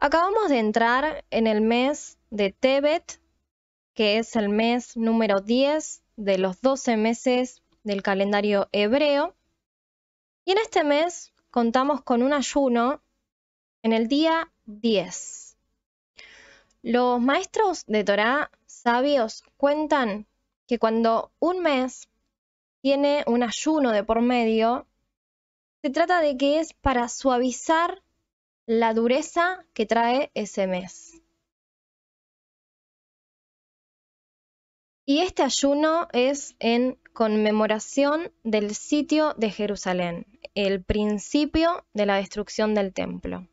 Acabamos de entrar en el mes de Tebet, que es el mes número 10 de los 12 meses del calendario hebreo. Y en este mes contamos con un ayuno en el día 10. Los maestros de Torah sabios cuentan que cuando un mes tiene un ayuno de por medio, se trata de que es para suavizar la dureza que trae ese mes. Y este ayuno es en conmemoración del sitio de Jerusalén, el principio de la destrucción del templo.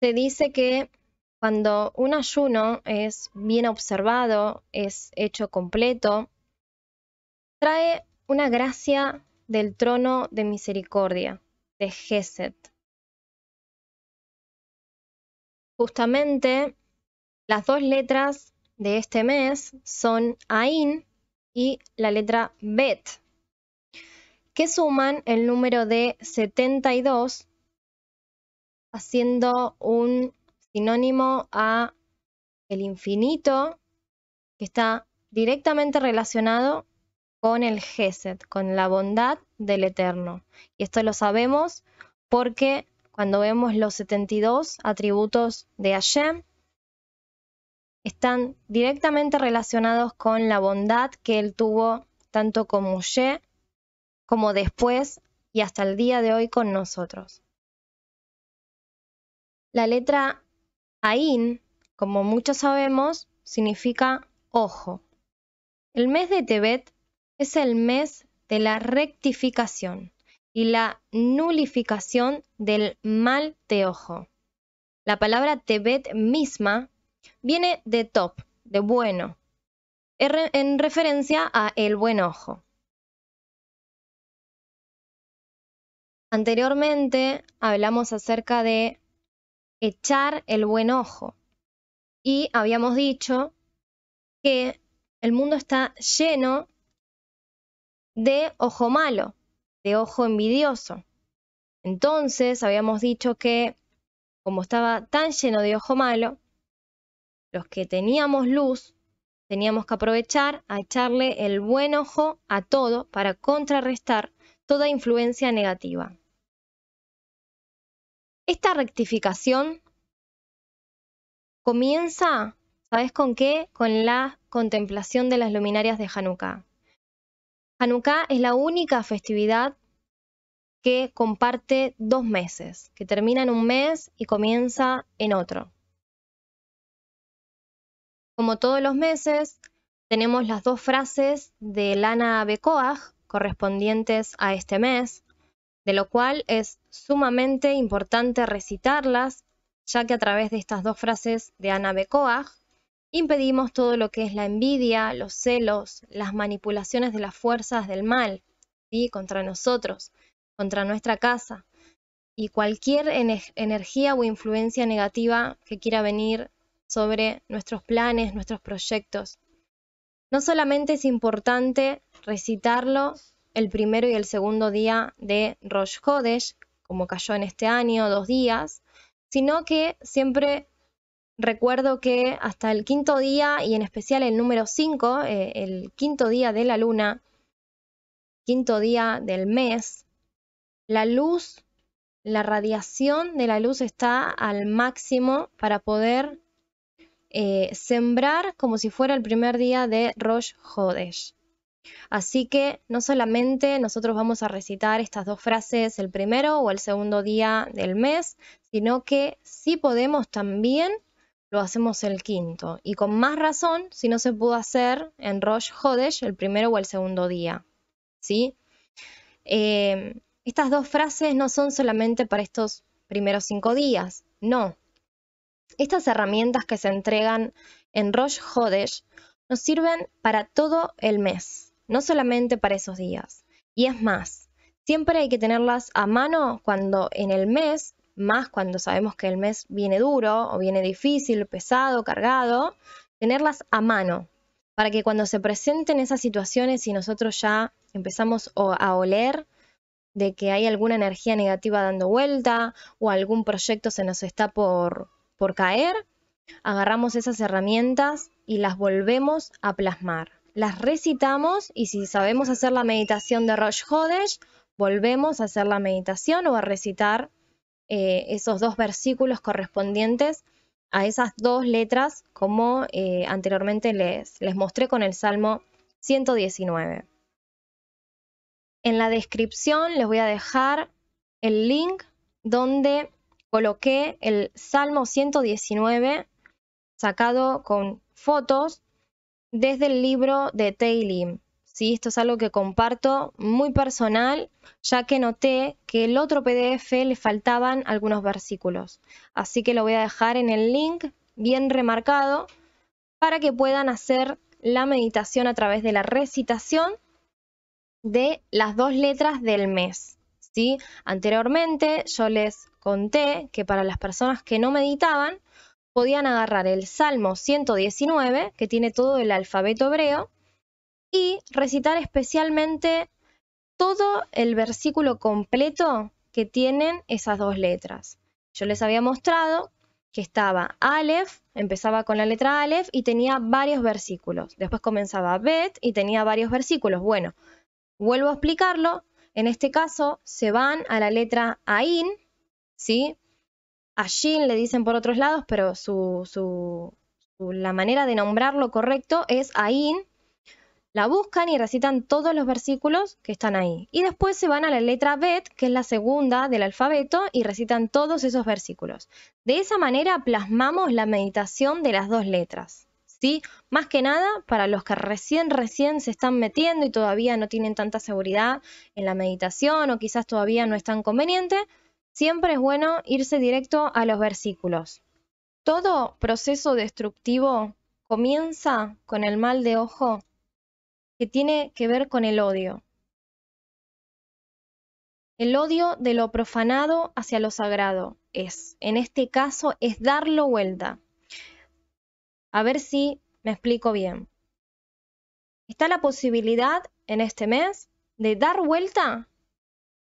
Se dice que cuando un ayuno es bien observado, es hecho completo, trae una gracia del trono de misericordia, de Geset. Justamente las dos letras de este mes son Ain y la letra Bet, que suman el número de 72 haciendo un sinónimo a el infinito que está directamente relacionado con el Geset, con la bondad del Eterno. Y esto lo sabemos porque cuando vemos los 72 atributos de Hashem, están directamente relacionados con la bondad que él tuvo tanto con Moshe como después y hasta el día de hoy con nosotros. La letra Ain, como muchos sabemos, significa ojo. El mes de Tebet es el mes de la rectificación y la nulificación del mal de ojo. La palabra Tebet misma viene de top, de bueno, en referencia a el buen ojo. Anteriormente hablamos acerca de echar el buen ojo. Y habíamos dicho que el mundo está lleno de ojo malo, de ojo envidioso. Entonces habíamos dicho que como estaba tan lleno de ojo malo, los que teníamos luz teníamos que aprovechar a echarle el buen ojo a todo para contrarrestar toda influencia negativa. Esta rectificación comienza, ¿sabes con qué? Con la contemplación de las luminarias de Hanukkah. Hanukkah es la única festividad que comparte dos meses, que termina en un mes y comienza en otro. Como todos los meses, tenemos las dos frases de Lana Bekoach correspondientes a este mes, de lo cual es sumamente importante recitarlas, ya que a través de estas dos frases de Ana Bekoach impedimos todo lo que es la envidia, los celos, las manipulaciones de las fuerzas del mal, ¿sí? contra nosotros, contra nuestra casa, y cualquier energía o influencia negativa que quiera venir sobre nuestros planes, nuestros proyectos. No solamente es importante recitarlo el primero y el segundo día de Rosh Hodesh, como cayó en este año, dos días, sino que siempre recuerdo que hasta el quinto día, y en especial el número 5, eh, el quinto día de la luna, quinto día del mes, la luz, la radiación de la luz está al máximo para poder eh, sembrar como si fuera el primer día de Rosh Hodesh. Así que no solamente nosotros vamos a recitar estas dos frases el primero o el segundo día del mes, sino que si podemos también lo hacemos el quinto. Y con más razón si no se pudo hacer en Rosh Hodesh el primero o el segundo día. ¿sí? Eh, estas dos frases no son solamente para estos primeros cinco días, no. Estas herramientas que se entregan en Rosh Hodesh nos sirven para todo el mes no solamente para esos días. Y es más, siempre hay que tenerlas a mano cuando en el mes, más cuando sabemos que el mes viene duro o viene difícil, pesado, cargado, tenerlas a mano para que cuando se presenten esas situaciones y nosotros ya empezamos a oler de que hay alguna energía negativa dando vuelta o algún proyecto se nos está por, por caer, agarramos esas herramientas y las volvemos a plasmar. Las recitamos y si sabemos hacer la meditación de Rosh Hodesh, volvemos a hacer la meditación o a recitar eh, esos dos versículos correspondientes a esas dos letras como eh, anteriormente les, les mostré con el Salmo 119. En la descripción les voy a dejar el link donde coloqué el Salmo 119 sacado con fotos desde el libro de Teilim. ¿Sí? Esto es algo que comparto muy personal, ya que noté que el otro PDF le faltaban algunos versículos. Así que lo voy a dejar en el link bien remarcado para que puedan hacer la meditación a través de la recitación de las dos letras del mes. ¿sí? Anteriormente yo les conté que para las personas que no meditaban, podían agarrar el Salmo 119, que tiene todo el alfabeto hebreo, y recitar especialmente todo el versículo completo que tienen esas dos letras. Yo les había mostrado que estaba Aleph, empezaba con la letra Aleph y tenía varios versículos. Después comenzaba Bet y tenía varios versículos. Bueno, vuelvo a explicarlo. En este caso se van a la letra Ain, ¿sí? A Shin le dicen por otros lados, pero la manera de nombrarlo correcto es Ain. La buscan y recitan todos los versículos que están ahí. Y después se van a la letra Bet, que es la segunda del alfabeto, y recitan todos esos versículos. De esa manera plasmamos la meditación de las dos letras. ¿Sí? Más que nada para los que recién, recién se están metiendo y todavía no tienen tanta seguridad en la meditación o quizás todavía no es tan conveniente, Siempre es bueno irse directo a los versículos. Todo proceso destructivo comienza con el mal de ojo que tiene que ver con el odio. El odio de lo profanado hacia lo sagrado es, en este caso, es darlo vuelta. A ver si me explico bien. Está la posibilidad en este mes de dar vuelta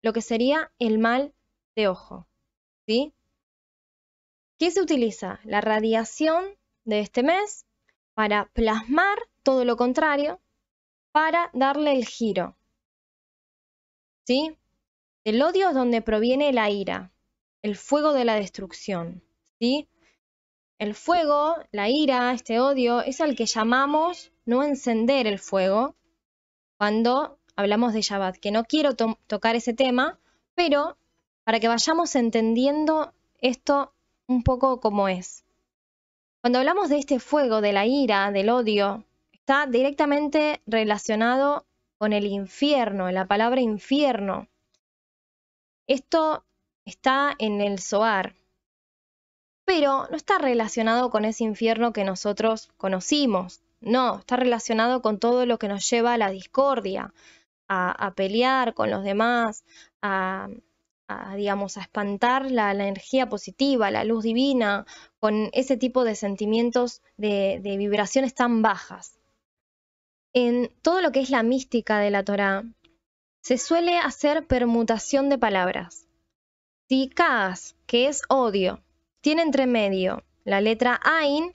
lo que sería el mal de ojo. ¿Sí? ¿Qué se utiliza? La radiación de este mes para plasmar todo lo contrario, para darle el giro. ¿Sí? El odio es donde proviene la ira, el fuego de la destrucción. ¿Sí? El fuego, la ira, este odio, es al que llamamos no encender el fuego cuando hablamos de Shabbat, que no quiero tocar ese tema, pero para que vayamos entendiendo esto un poco como es. Cuando hablamos de este fuego, de la ira, del odio, está directamente relacionado con el infierno, la palabra infierno. Esto está en el Zohar, pero no está relacionado con ese infierno que nosotros conocimos. No, está relacionado con todo lo que nos lleva a la discordia, a, pelear con los demás, a, digamos, a espantar la, energía positiva, la luz divina, con ese tipo de sentimientos de vibraciones tan bajas. En todo lo que es la mística de la Torá, se suele hacer permutación de palabras. Si Kaas, que es odio, tiene entre medio la letra Ain,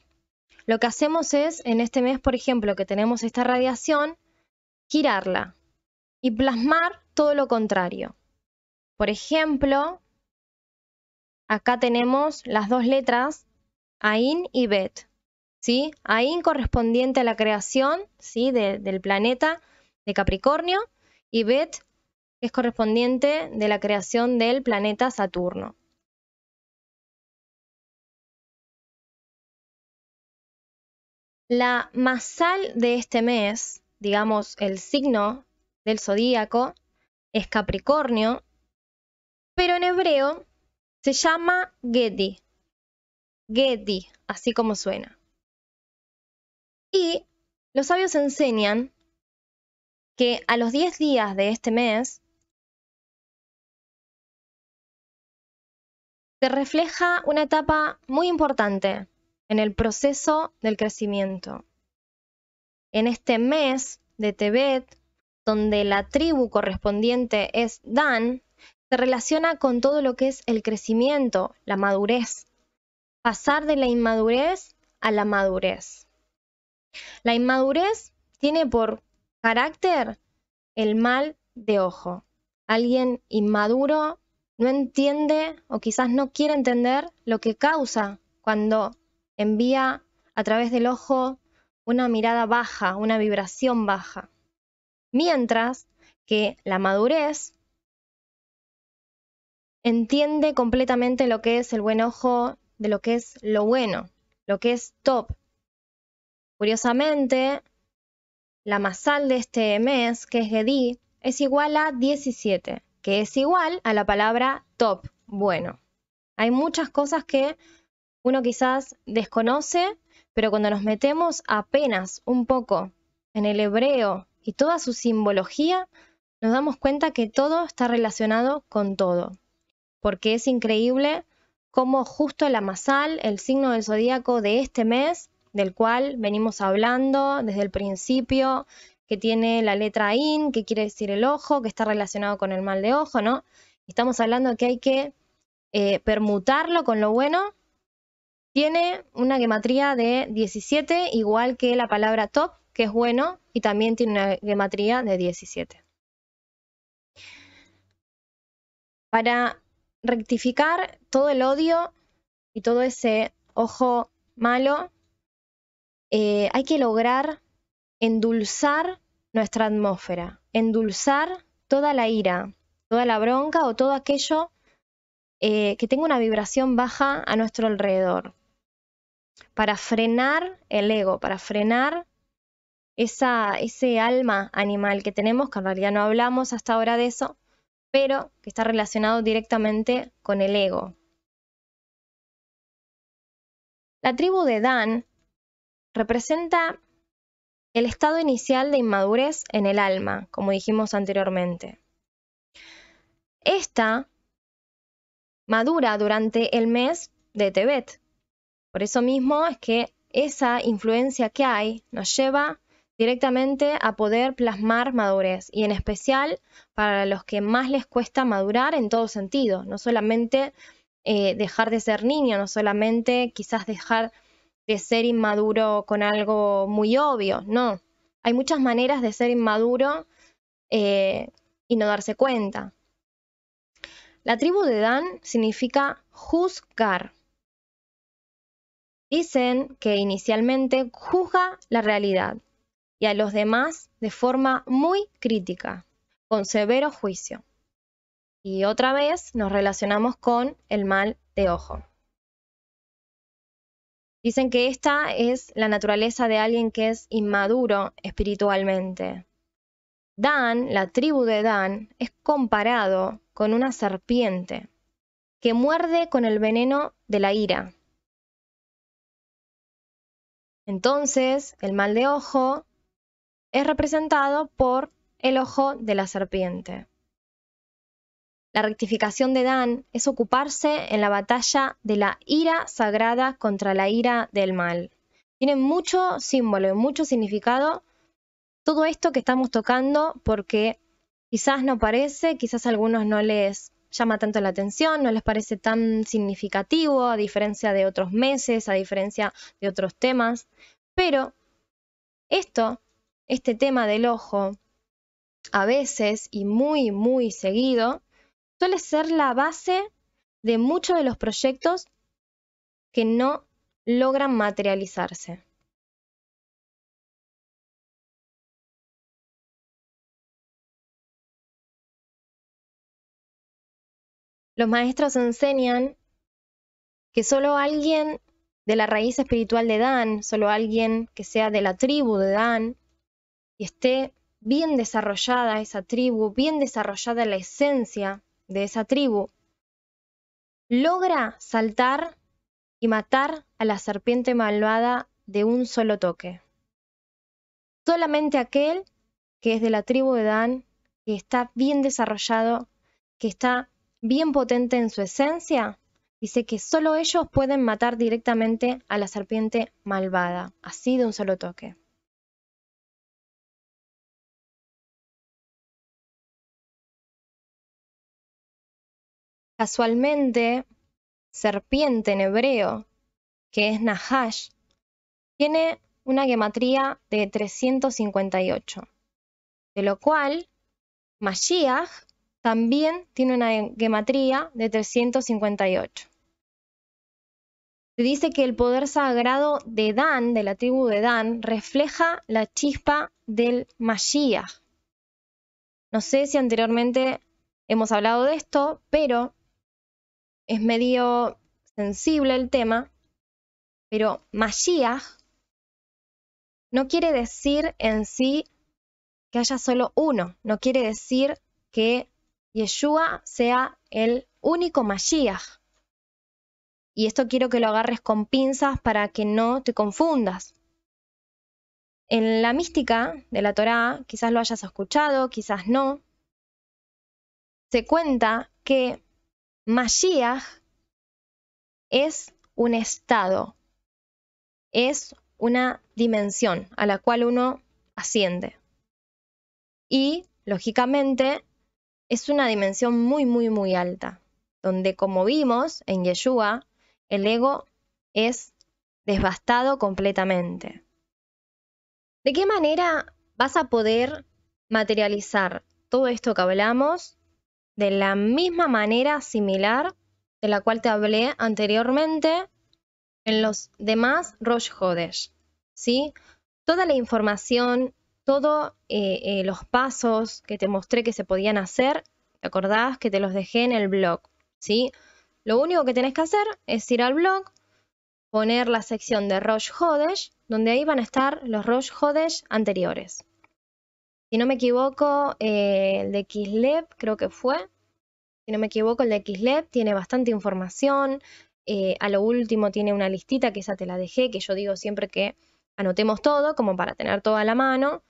lo que hacemos es, en este mes, por ejemplo, que tenemos esta radiación, girarla y plasmar todo lo contrario. Por ejemplo, acá tenemos las dos letras Ain y Bet. ¿Sí? Ain correspondiente a la creación ¿sí? del planeta de Capricornio y Bet es correspondiente de la creación del planeta Saturno. La masal de este mes, digamos el signo del zodíaco, es Capricornio pero en hebreo se llama Gedi. Gedi, así como suena. Y los sabios enseñan que a los 10 días de este mes se refleja una etapa muy importante en el proceso del crecimiento. En este mes de Tebet donde la tribu correspondiente es Dan, se relaciona con todo lo que es el crecimiento, la madurez. Pasar de la inmadurez a la madurez. La inmadurez tiene por carácter el mal de ojo. Alguien inmaduro no entiende o quizás no quiere entender lo que causa cuando envía a través del ojo una mirada baja, una vibración baja. Mientras que la madurez entiende completamente lo que es el buen ojo, de lo que es lo bueno, lo que es top. Curiosamente, la masal de este mes, que es Gedi, es igual a 17, que es igual a la palabra top, bueno. Hay muchas cosas que uno quizás desconoce, pero cuando nos metemos apenas un poco en el hebreo y toda su simbología, nos damos cuenta que todo está relacionado con todo. Porque es increíble cómo justo la masal, el signo del zodíaco de este mes, del cual venimos hablando desde el principio, que tiene la letra IN, que quiere decir el ojo, que está relacionado con el mal de ojo, ¿no? Estamos hablando que hay que eh, permutarlo con lo bueno. Tiene una gematría de 17, igual que la palabra top, que es bueno, y también tiene una gematría de 17. Para rectificar todo el odio y todo ese ojo malo, eh, hay que lograr endulzar nuestra atmósfera, endulzar toda la ira, toda la bronca o todo aquello eh, que tenga una vibración baja a nuestro alrededor, para frenar el ego, para frenar esa, ese alma animal que tenemos, que en realidad no hablamos hasta ahora de eso, pero que está relacionado directamente con el ego. La tribu de Dan representa el estado inicial de inmadurez en el alma, como dijimos anteriormente. Esta madura durante el mes de Tebet. Por eso mismo es que esa influencia que hay nos lleva directamente a poder plasmar madurez y en especial para los que más les cuesta madurar en todo sentido, no solamente eh, dejar de ser niño, no solamente quizás dejar de ser inmaduro con algo muy obvio, no. Hay muchas maneras de ser inmaduro eh, y no darse cuenta. La tribu de Dan significa juzgar. Dicen que inicialmente juzga la realidad y a los demás de forma muy crítica, con severo juicio. Y otra vez nos relacionamos con el mal de ojo. Dicen que esta es la naturaleza de alguien que es inmaduro espiritualmente. Dan, la tribu de Dan, es comparado con una serpiente que muerde con el veneno de la ira. Entonces, el mal de ojo es representado por el ojo de la serpiente. La rectificación de Dan es ocuparse en la batalla de la ira sagrada contra la ira del mal. Tiene mucho símbolo y mucho significado todo esto que estamos tocando porque quizás no parece, quizás a algunos no les llama tanto la atención, no les parece tan significativo a diferencia de otros meses, a diferencia de otros temas, pero esto, este tema del ojo, a veces y muy, muy seguido, suele ser la base de muchos de los proyectos que no logran materializarse. Los maestros enseñan que solo alguien de la raíz espiritual de Dan, solo alguien que sea de la tribu de Dan y esté bien desarrollada esa tribu, bien desarrollada la esencia de esa tribu, logra saltar y matar a la serpiente malvada de un solo toque. Solamente aquel que es de la tribu de Dan, que está bien desarrollado, que está bien potente en su esencia, dice que solo ellos pueden matar directamente a la serpiente malvada, así de un solo toque. Casualmente, serpiente en hebreo, que es Nahash, tiene una gematría de 358, de lo cual Mashiach también tiene una gematría de 358. Se dice que el poder sagrado de Dan, de la tribu de Dan, refleja la chispa del Mashiach. No sé si anteriormente hemos hablado de esto, pero es medio sensible el tema. Pero Mashiach no quiere decir en sí que haya solo uno, no quiere decir que Yeshua sea el único Mashiach. Y esto quiero que lo agarres con pinzas para que no te confundas. En la mística de la Torá, quizás lo hayas escuchado, quizás no, se cuenta que Mashiach es un estado, es una dimensión a la cual uno asciende. Y, lógicamente, es una dimensión muy, muy, muy alta, donde, como vimos en Yeshua, el ego es devastado completamente. ¿De qué manera vas a poder materializar todo esto que hablamos de la misma manera similar de la cual te hablé anteriormente en los demás Rosh Hodesh? ¿sí? Toda la información, todos eh, eh, los pasos que te mostré que se podían hacer, ¿te acordás que te los dejé en el blog? ¿sí? Lo único que tenés que hacer es ir al blog, poner la sección de Rosh Hodesh, donde ahí van a estar los Rosh Hodesh anteriores. Si no me equivoco, eh, el de Kislev creo que fue. Si no me equivoco, el de Kislev tiene bastante información. Eh, a lo último tiene una listita que esa te la dejé, que yo digo siempre que anotemos todo, como para tener todo a la mano,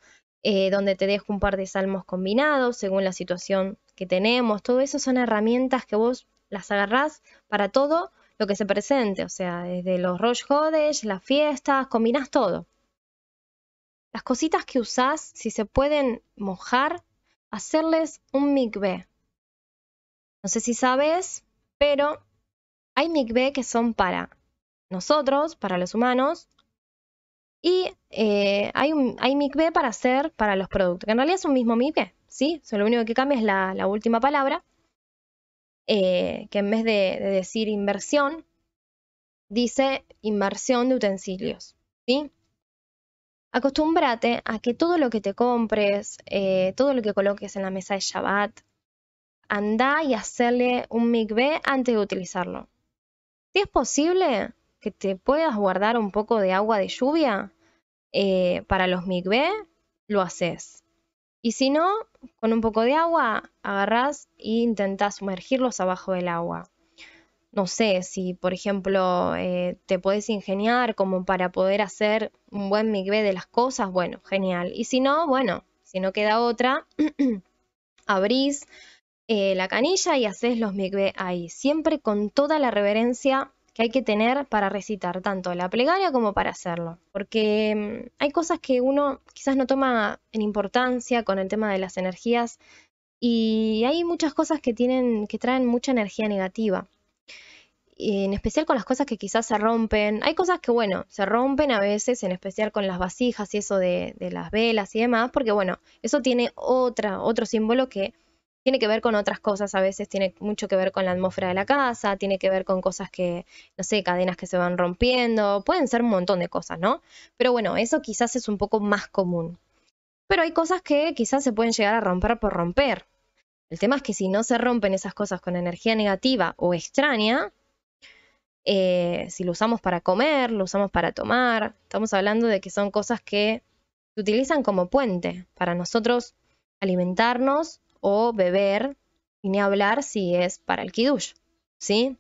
eh, donde te dejo un par de salmos combinados según la situación que tenemos. Todo eso son herramientas que vos las agarrás para todo lo que se presente, o sea, desde los Rosh Hodesh, las fiestas, combinás todo. Las cositas que usás, si se pueden mojar, hacerles un mikveh. No sé si sabes, pero hay mikveh que son para nosotros, para los humanos, y eh, hay, un, hay para hacer para los productos, que en realidad es un mismo mikveh, ¿sí? lo único que cambia es la, última palabra, eh, que en vez de, decir inversión, dice inversión de utensilios. ¿sí? Acostúmbrate a que todo lo que te compres, eh, todo lo que coloques en la mesa de Shabbat, anda y hacerle un mikveh antes de utilizarlo. Si es posible que te puedas guardar un poco de agua de lluvia eh, para los mikveh, lo haces. Y si no, con un poco de agua agarras e intentás sumergirlos abajo del agua. No sé si, por ejemplo, eh, te puedes ingeniar como para poder hacer un buen migbe de las cosas, bueno, genial. Y si no, bueno, si no queda otra, abrís eh, la canilla y haces los migbe ahí, siempre con toda la reverencia que hay que tener para recitar tanto la plegaria como para hacerlo. Porque mm, hay cosas que uno quizás no toma en importancia con el tema de las energías y hay muchas cosas que tienen, que traen mucha energía negativa. En especial con las cosas que quizás se rompen. Hay cosas que, bueno, se rompen a veces, en especial con las vasijas y eso de, las velas y demás, porque, bueno, eso tiene otra, otro símbolo que tiene que ver con otras cosas, a veces tiene mucho que ver con la atmósfera de la casa, tiene que ver con cosas que, no sé, cadenas que se van rompiendo, pueden ser un montón de cosas, ¿no? Pero bueno, eso quizás es un poco más común. Pero hay cosas que quizás se pueden llegar a romper por romper. El tema es que si no se rompen esas cosas con energía negativa o extraña, eh, si lo usamos para comer, lo usamos para tomar, estamos hablando de que son cosas que se utilizan como puente para nosotros alimentarnos o beber, y ni hablar si es para el kiddush, ¿sí?